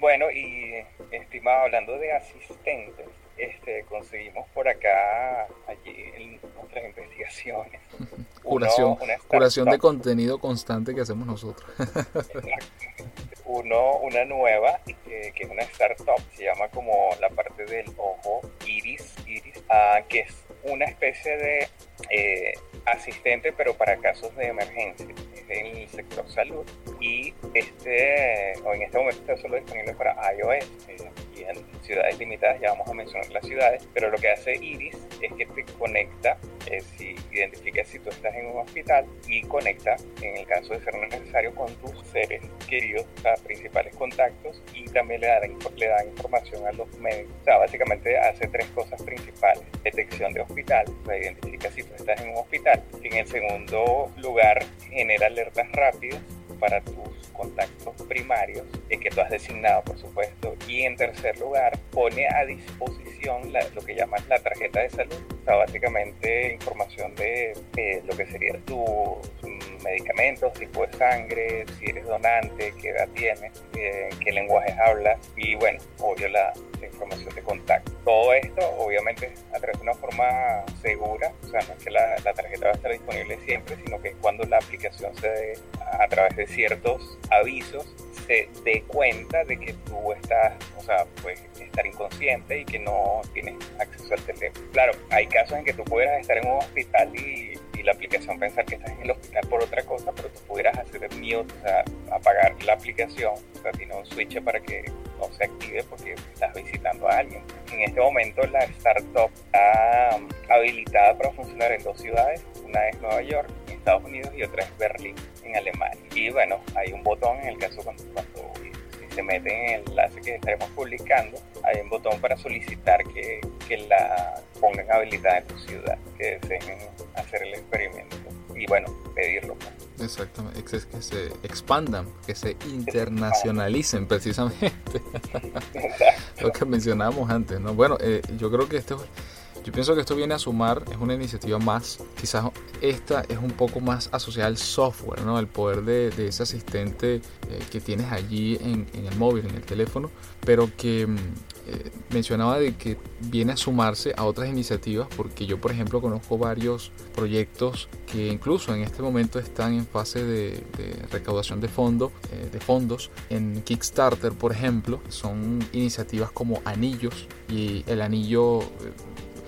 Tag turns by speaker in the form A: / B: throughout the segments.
A: Bueno, y estimado, hablando de asistentes, este, conseguimos por acá, allí en nuestras investigaciones,
B: curación, curación de contenido constante que hacemos nosotros.
A: Uno, una nueva, que, que, es una startup, se llama como la parte del ojo iris, iris ah, que es una especie de eh, asistente, pero para casos de emergencia en el sector salud. Y este, en este momento está solo disponible para iOS eh, y en ciudades limitadas, ya vamos a mencionar las ciudades, pero lo que hace Iris es que te conecta, eh, si identifica si tú estás en un hospital y conecta, en el caso de ser necesario, con tus seres queridos, o principales contactos y también le da, le da información a los médicos. O sea, básicamente hace tres cosas principales. Detección de hospital, o identifica si tú estás en un hospital. En el segundo lugar, genera alertas rápidas para tus contactos primarios, que tú has designado, por supuesto. Y en tercer lugar, pone a disposición lo que llamas la tarjeta de salud. O básicamente información de, lo que serían tus medicamentos, tipo de sangre, si eres donante, qué edad tienes, eh, qué lenguajes hablas y bueno, obvio la, información de contacto. Todo esto obviamente a través de una forma segura, o sea, no es que la, tarjeta va a estar disponible siempre, sino que cuando la aplicación se dé a través de ciertos avisos se dé cuenta de que tú estás, o sea, pues estar inconsciente y que no tienes acceso al teléfono. Claro, hay casos en que tú pudieras estar en un hospital y, la aplicación pensar que estás en el hospital por otra cosa, pero tú pudieras hacer mute, o sea, apagar la aplicación, o sea, tiene un switch para que no se active porque estás visitando a alguien. En este momento la startup está habilitada para funcionar en dos ciudades, una es Nueva York Estados Unidos y otra es Berlín en Alemania. Y bueno, hay un botón en el caso cuando, si se mete en el enlace que estaremos publicando, hay un botón para solicitar que, que la pongan habilitada en tu ciudad, que deseen hacer el experimento y bueno, pedirlo.
B: Exactamente, que se expandan, que se internacionalicen precisamente. Lo que mencionábamos antes, ¿no? Bueno, eh, yo creo que esto yo pienso que esto viene a sumar, es una iniciativa más, quizás esta es un poco más asociada al software, ¿no? El poder de, ese asistente eh, que tienes allí en, el móvil, en el teléfono, pero que mm, eh, mencionaba de que viene a sumarse a otras iniciativas porque yo por ejemplo conozco varios proyectos que incluso en este momento están en fase de, recaudación de, fondo, eh, de fondos. En Kickstarter por ejemplo son iniciativas como anillos y el anillo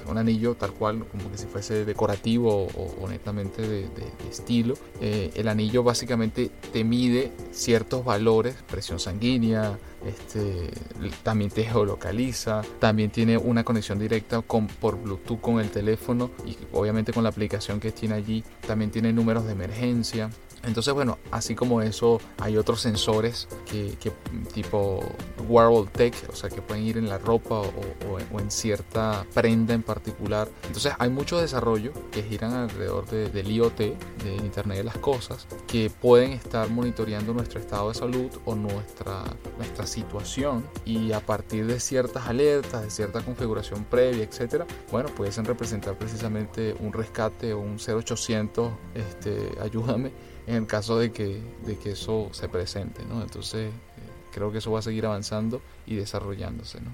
B: un anillo tal cual, como que si fuese decorativo o, netamente de, estilo. Eh, el anillo básicamente te mide ciertos valores, presión sanguínea, este, también te geolocaliza, también tiene una conexión directa con, por Bluetooth con el teléfono y obviamente con la aplicación que tiene allí, también tiene números de emergencia, entonces, bueno, así como eso, hay otros sensores que, tipo wearable tech, o sea, que pueden ir en la ropa o, en cierta prenda en particular. Entonces, hay mucho desarrollo que giran alrededor del IoT, de Internet de las Cosas, que pueden estar monitoreando nuestro estado de salud o nuestra, nuestra situación y a partir de ciertas alertas, de cierta configuración previa, etcétera, bueno, pueden representar precisamente un rescate o un 0800, este, ayúdame en el caso de que, de que eso se presente, ¿no? Entonces, eh, creo que eso va a seguir avanzando y desarrollándose, ¿no?